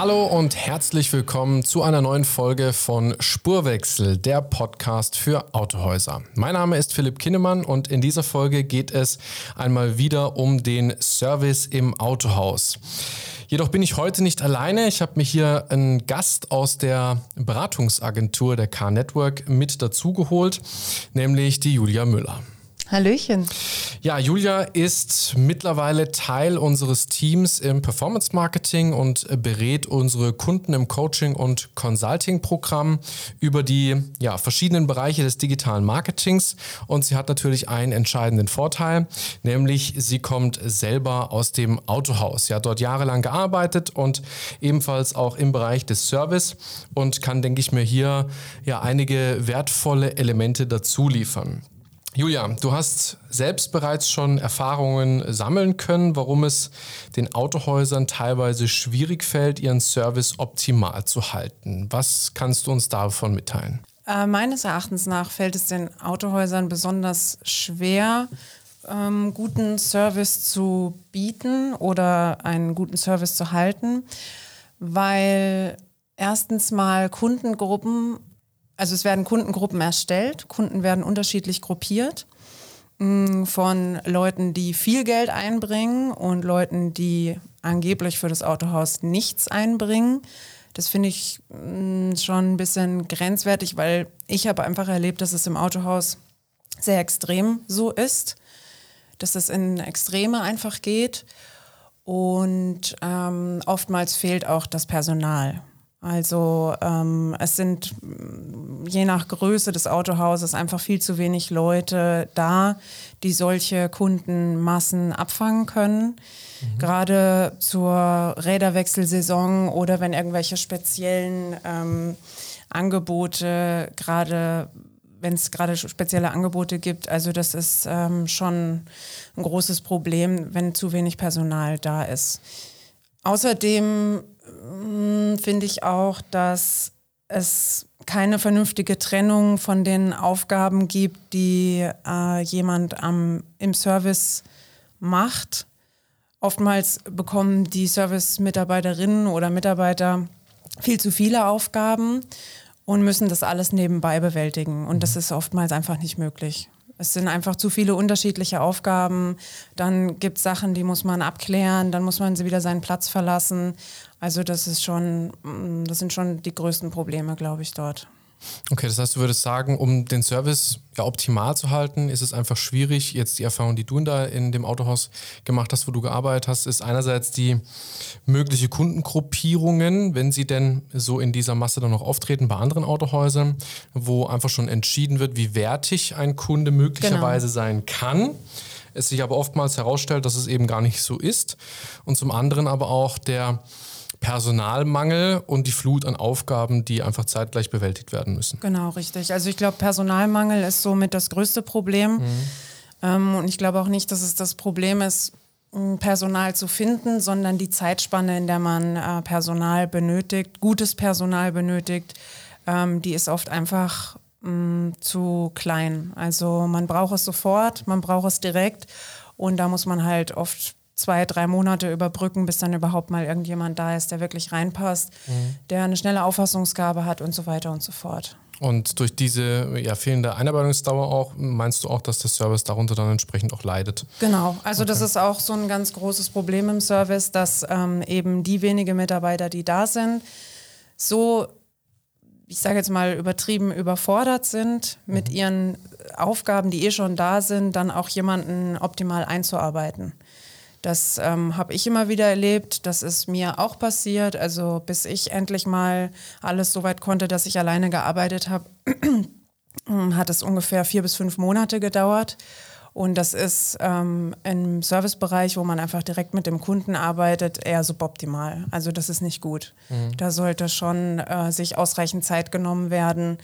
Hallo und herzlich willkommen zu einer neuen Folge von Spurwechsel, der Podcast für Autohäuser. Mein Name ist Philipp Kinnemann und in dieser Folge geht es einmal wieder um den Service im Autohaus. Jedoch bin ich heute nicht alleine. Ich habe mir hier einen Gast aus der Beratungsagentur der Car Network mit dazugeholt, nämlich die Julia Müller. Hallöchen. Ja, Julia ist mittlerweile Teil unseres Teams im Performance Marketing und berät unsere Kunden im Coaching und Consulting Programm über die ja, verschiedenen Bereiche des digitalen Marketings. Und sie hat natürlich einen entscheidenden Vorteil, nämlich sie kommt selber aus dem Autohaus. Sie hat dort jahrelang gearbeitet und ebenfalls auch im Bereich des Service und kann, denke ich mir, hier ja einige wertvolle Elemente dazu liefern. Julia, du hast selbst bereits schon Erfahrungen sammeln können, warum es den Autohäusern teilweise schwierig fällt, ihren Service optimal zu halten. Was kannst du uns davon mitteilen? Äh, meines Erachtens nach fällt es den Autohäusern besonders schwer, ähm, guten Service zu bieten oder einen guten Service zu halten, weil erstens mal Kundengruppen also es werden Kundengruppen erstellt, Kunden werden unterschiedlich gruppiert mm, von Leuten, die viel Geld einbringen und Leuten, die angeblich für das Autohaus nichts einbringen. Das finde ich mm, schon ein bisschen grenzwertig, weil ich habe einfach erlebt, dass es im Autohaus sehr extrem so ist, dass es in Extreme einfach geht und ähm, oftmals fehlt auch das Personal. Also ähm, es sind je nach Größe des Autohauses einfach viel zu wenig Leute da, die solche Kundenmassen abfangen können. Mhm. Gerade zur Räderwechselsaison oder wenn irgendwelche speziellen ähm, Angebote, gerade wenn es gerade spezielle Angebote gibt, also das ist ähm, schon ein großes Problem, wenn zu wenig Personal da ist. Außerdem hm, finde ich auch, dass es keine vernünftige Trennung von den Aufgaben gibt, die äh, jemand am, im Service macht. Oftmals bekommen die Service-Mitarbeiterinnen oder Mitarbeiter viel zu viele Aufgaben und müssen das alles nebenbei bewältigen. Und das ist oftmals einfach nicht möglich. Es sind einfach zu viele unterschiedliche Aufgaben. Dann gibt es Sachen, die muss man abklären, dann muss man sie wieder seinen Platz verlassen. Also das ist schon, mm, das sind schon die größten Probleme, glaube ich, dort. Okay, das heißt, du würdest sagen, um den Service ja optimal zu halten, ist es einfach schwierig. Jetzt die Erfahrung, die du da in dem Autohaus gemacht hast, wo du gearbeitet hast, ist einerseits die mögliche Kundengruppierungen, wenn sie denn so in dieser Masse dann noch auftreten bei anderen Autohäusern, wo einfach schon entschieden wird, wie wertig ein Kunde möglicherweise genau. sein kann es sich aber oftmals herausstellt, dass es eben gar nicht so ist. Und zum anderen aber auch der Personalmangel und die Flut an Aufgaben, die einfach zeitgleich bewältigt werden müssen. Genau, richtig. Also ich glaube, Personalmangel ist somit das größte Problem. Mhm. Ähm, und ich glaube auch nicht, dass es das Problem ist, Personal zu finden, sondern die Zeitspanne, in der man äh, Personal benötigt, gutes Personal benötigt, ähm, die ist oft einfach mh, zu klein. Also man braucht es sofort, man braucht es direkt und da muss man halt oft zwei, drei Monate überbrücken, bis dann überhaupt mal irgendjemand da ist, der wirklich reinpasst, mhm. der eine schnelle Auffassungsgabe hat und so weiter und so fort. Und durch diese ja, fehlende Einarbeitungsdauer auch, meinst du auch, dass der Service darunter dann entsprechend auch leidet? Genau, also okay. das ist auch so ein ganz großes Problem im Service, dass ähm, eben die wenigen Mitarbeiter, die da sind, so, ich sage jetzt mal übertrieben, überfordert sind mit mhm. ihren Aufgaben, die eh schon da sind, dann auch jemanden optimal einzuarbeiten. Das ähm, habe ich immer wieder erlebt. Das ist mir auch passiert. Also bis ich endlich mal alles so weit konnte, dass ich alleine gearbeitet habe, hat es ungefähr vier bis fünf Monate gedauert. Und das ist ähm, im Servicebereich, wo man einfach direkt mit dem Kunden arbeitet, eher suboptimal. Also das ist nicht gut. Mhm. Da sollte schon äh, sich ausreichend Zeit genommen werden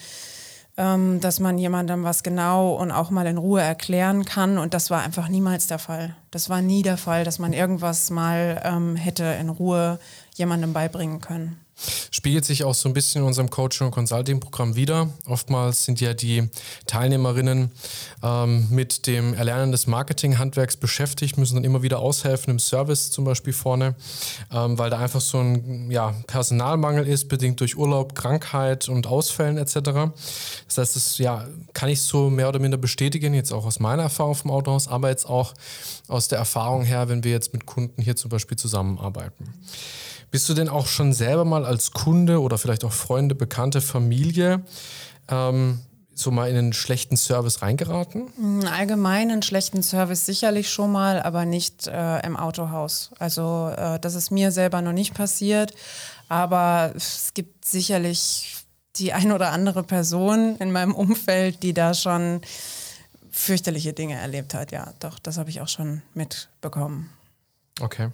ähm, dass man jemandem was genau und auch mal in Ruhe erklären kann. Und das war einfach niemals der Fall. Das war nie der Fall, dass man irgendwas mal ähm, hätte in Ruhe jemandem beibringen können. Spiegelt sich auch so ein bisschen in unserem Coaching- und Consulting-Programm wieder. Oftmals sind ja die Teilnehmerinnen ähm, mit dem Erlernen des Marketing-Handwerks beschäftigt, müssen dann immer wieder aushelfen im Service zum Beispiel vorne, ähm, weil da einfach so ein ja, Personalmangel ist, bedingt durch Urlaub, Krankheit und Ausfällen etc. Das heißt, das ja, kann ich so mehr oder minder bestätigen, jetzt auch aus meiner Erfahrung vom Autohaus, aber jetzt auch aus der Erfahrung her, wenn wir jetzt mit Kunden hier zum Beispiel zusammenarbeiten. Bist du denn auch schon selber mal als Kunde oder vielleicht auch Freunde, Bekannte, Familie ähm, so mal in einen schlechten Service reingeraten? Allgemein einen schlechten Service sicherlich schon mal, aber nicht äh, im Autohaus. Also äh, das ist mir selber noch nicht passiert, aber es gibt sicherlich die ein oder andere Person in meinem Umfeld, die da schon fürchterliche Dinge erlebt hat. Ja, doch, das habe ich auch schon mitbekommen. Okay.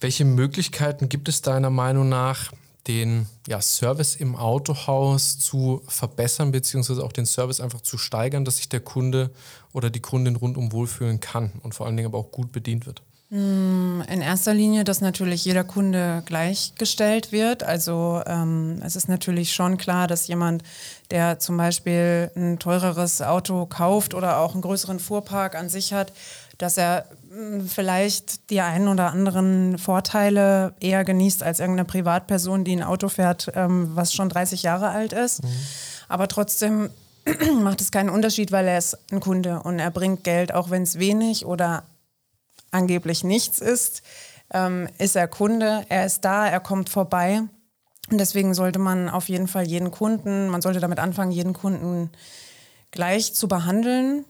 Welche Möglichkeiten gibt es deiner Meinung nach, den ja, Service im Autohaus zu verbessern, beziehungsweise auch den Service einfach zu steigern, dass sich der Kunde oder die Kundin rundum wohlfühlen kann und vor allen Dingen aber auch gut bedient wird? Hm, in erster Linie, dass natürlich jeder Kunde gleichgestellt wird. Also ähm, es ist natürlich schon klar, dass jemand, der zum Beispiel ein teureres Auto kauft oder auch einen größeren Fuhrpark an sich hat, dass er hm, vielleicht die einen oder anderen Vorteile eher genießt als irgendeine Privatperson, die ein Auto fährt, ähm, was schon 30 Jahre alt ist. Mhm. Aber trotzdem macht es keinen Unterschied, weil er ist ein Kunde und er bringt Geld, auch wenn es wenig oder angeblich nichts ist, ähm, ist er Kunde, er ist da, er kommt vorbei. Und deswegen sollte man auf jeden Fall jeden Kunden, man sollte damit anfangen, jeden Kunden gleich zu behandeln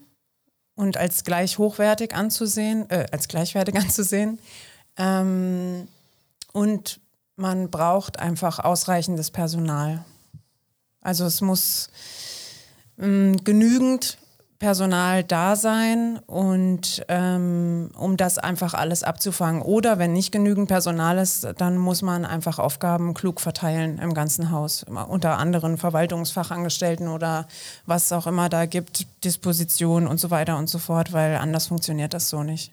und als gleich hochwertig anzusehen, äh, als gleichwertig anzusehen. Ähm, und man braucht einfach ausreichendes Personal. Also es muss ähm, genügend Personal da sein und ähm, um das einfach alles abzufangen. Oder wenn nicht genügend Personal ist, dann muss man einfach Aufgaben klug verteilen im ganzen Haus, unter anderen Verwaltungsfachangestellten oder was auch immer da gibt, Disposition und so weiter und so fort, weil anders funktioniert das so nicht.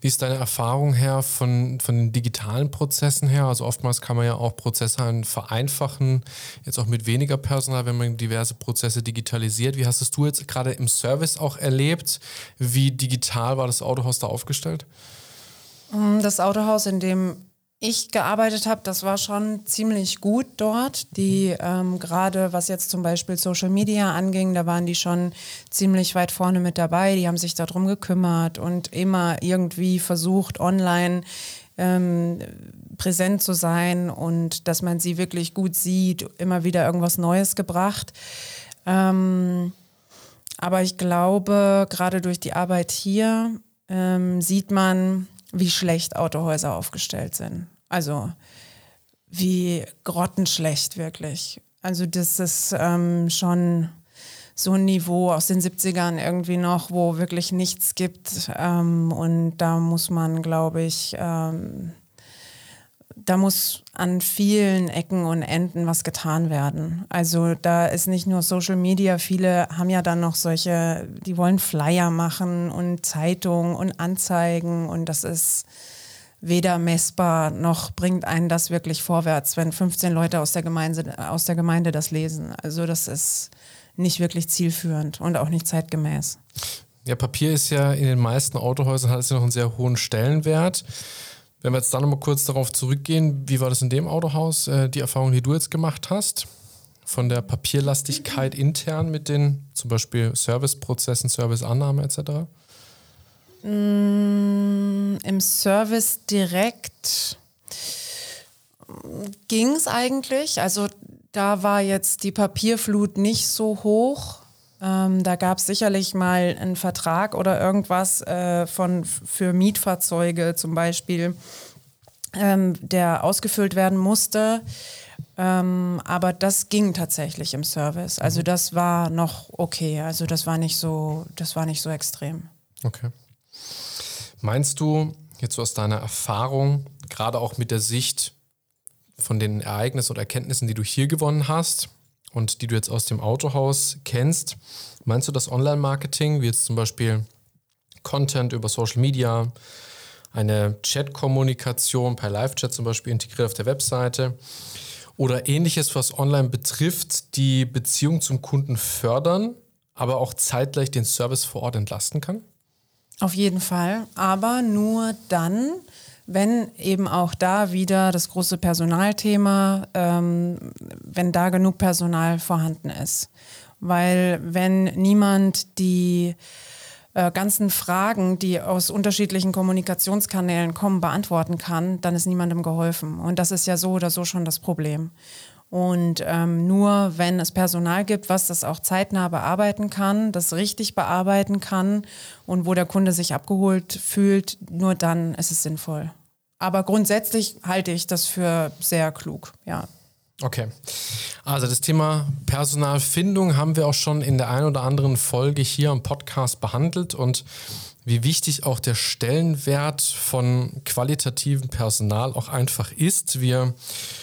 Wie ist deine Erfahrung her von, von den digitalen Prozessen her? Also oftmals kann man ja auch Prozesse vereinfachen, jetzt auch mit weniger Personal, wenn man diverse Prozesse digitalisiert. Wie hast es du jetzt gerade im Service auch erlebt? Wie digital war das Autohaus da aufgestellt? Das Autohaus, in dem ich gearbeitet habe, das war schon ziemlich gut dort. Die ähm, gerade was jetzt zum Beispiel Social Media anging, da waren die schon ziemlich weit vorne mit dabei. Die haben sich darum gekümmert und immer irgendwie versucht, online ähm, präsent zu sein und dass man sie wirklich gut sieht, immer wieder irgendwas Neues gebracht. Ähm, aber ich glaube, gerade durch die Arbeit hier ähm, sieht man, wie schlecht Autohäuser aufgestellt sind. Also wie grottenschlecht wirklich. Also das ist ähm, schon so ein Niveau aus den 70ern irgendwie noch, wo wirklich nichts gibt. Ähm, und da muss man, glaube ich, ähm, da muss an vielen Ecken und Enden was getan werden. Also da ist nicht nur Social Media, viele haben ja dann noch solche, die wollen Flyer machen und Zeitungen und Anzeigen und das ist weder messbar noch bringt einen das wirklich vorwärts, wenn 15 Leute aus der Gemeinde, aus der Gemeinde das lesen. Also das ist nicht wirklich zielführend und auch nicht zeitgemäß. Ja, Papier ist ja in den meisten Autohäusern hat es ja noch einen sehr hohen Stellenwert. Wenn wir jetzt da nochmal kurz darauf zurückgehen, wie war das in dem Autohaus, äh, die Erfahrung, die du jetzt gemacht hast? Von der Papierlastigkeit intern mit den zum Beispiel Serviceprozessen, Serviceannahme etc.? Mm, Im Service direkt ging es eigentlich. Also da war jetzt die Papierflut nicht so hoch. Ähm, da gab es sicherlich mal einen Vertrag oder irgendwas äh, von, für Mietfahrzeuge zum Beispiel, ähm, der ausgefüllt werden musste. Ähm, aber das ging tatsächlich im Service. Also mhm. das war noch okay. Also das war nicht so, das war nicht so extrem. Okay. Meinst du jetzt so aus deiner Erfahrung, gerade auch mit der Sicht von den Ereignissen oder Erkenntnissen, die du hier gewonnen hast, und die du jetzt aus dem Autohaus kennst, meinst du das Online-Marketing, wie jetzt zum Beispiel Content über Social Media, eine Chat-Kommunikation per Live-Chat zum Beispiel integriert auf der Webseite oder ähnliches, was online betrifft, die Beziehung zum Kunden fördern, aber auch zeitgleich den Service vor Ort entlasten kann? Auf jeden Fall, aber nur dann, wenn eben auch da wieder das große Personalthema, ähm, wenn da genug Personal vorhanden ist. Weil wenn niemand die äh, ganzen Fragen, die aus unterschiedlichen Kommunikationskanälen kommen, beantworten kann, dann ist niemandem geholfen. Und das ist ja so oder so schon das Problem. Und ähm, nur wenn es Personal gibt, was das auch zeitnah bearbeiten kann, das richtig bearbeiten kann und wo der Kunde sich abgeholt fühlt, nur dann ist es sinnvoll. Aber grundsätzlich halte ich das für sehr klug, ja. Okay. Also das Thema Personalfindung haben wir auch schon in der einen oder anderen Folge hier im Podcast behandelt und wie wichtig auch der Stellenwert von qualitativem Personal auch einfach ist. Wir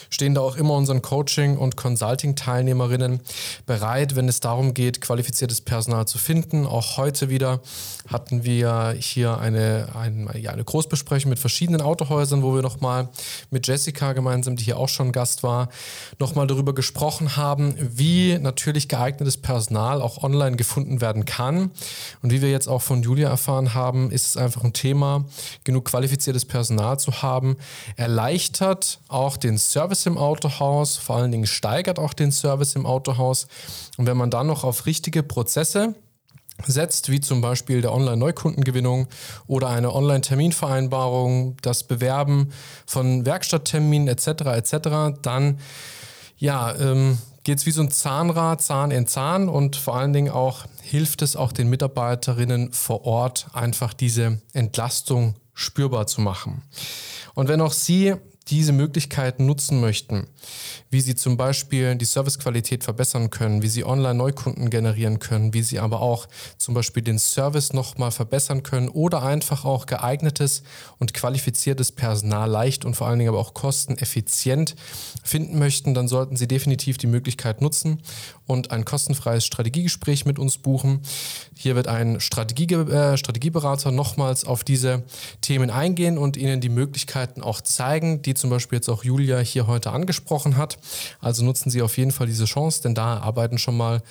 stehen da auch immer unseren Coaching- und Consulting-Teilnehmerinnen bereit, wenn es darum geht, qualifiziertes Personal zu finden. Auch heute wieder hatten wir hier eine, ein, ja, eine Großbesprechung mit verschiedenen Autohäusern, wo wir nochmal mit Jessica gemeinsam, die hier auch schon Gast war, nochmal darüber gesprochen haben, wie natürlich geeignetes Personal auch online gefunden werden kann. Und wie wir jetzt auch von Julia erfahren haben, ist es einfach ein Thema, genug qualifiziertes Personal zu haben, erleichtert auch den Service im Autohaus, vor allen Dingen steigert auch den Service im Autohaus. Und wenn man dann noch auf richtige Prozesse setzt, wie zum Beispiel der Online-Neukundengewinnung oder eine Online-Terminvereinbarung, das Bewerben von Werkstattterminen etc. etc., dann ja, ähm, geht es wie so ein Zahnrad, Zahn in Zahn und vor allen Dingen auch hilft es auch den Mitarbeiterinnen vor Ort einfach diese Entlastung spürbar zu machen. Und wenn auch Sie diese Möglichkeiten nutzen möchten, wie Sie zum Beispiel die Servicequalität verbessern können, wie Sie Online-Neukunden generieren können, wie Sie aber auch zum Beispiel den Service nochmal verbessern können oder einfach auch geeignetes und qualifiziertes Personal leicht und vor allen Dingen aber auch kosteneffizient finden möchten, dann sollten Sie definitiv die Möglichkeit nutzen und ein kostenfreies Strategiegespräch mit uns buchen. Hier wird ein Strategie, äh, Strategieberater nochmals auf diese Themen eingehen und Ihnen die Möglichkeiten auch zeigen, die zum Beispiel jetzt auch Julia hier heute angesprochen hat. Also nutzen Sie auf jeden Fall diese Chance, denn da arbeiten schon mal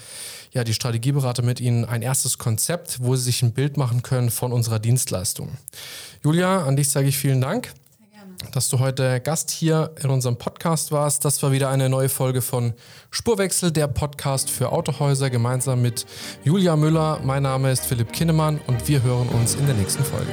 ja, die Strategieberater mit Ihnen ein erstes Konzept, wo Sie sich ein Bild machen können von unserer Dienstleistung. Julia, an dich sage ich vielen Dank dass du heute Gast hier in unserem Podcast warst. Das war wieder eine neue Folge von Spurwechsel, der Podcast für Autohäuser, gemeinsam mit Julia Müller. Mein Name ist Philipp Kinnemann und wir hören uns in der nächsten Folge.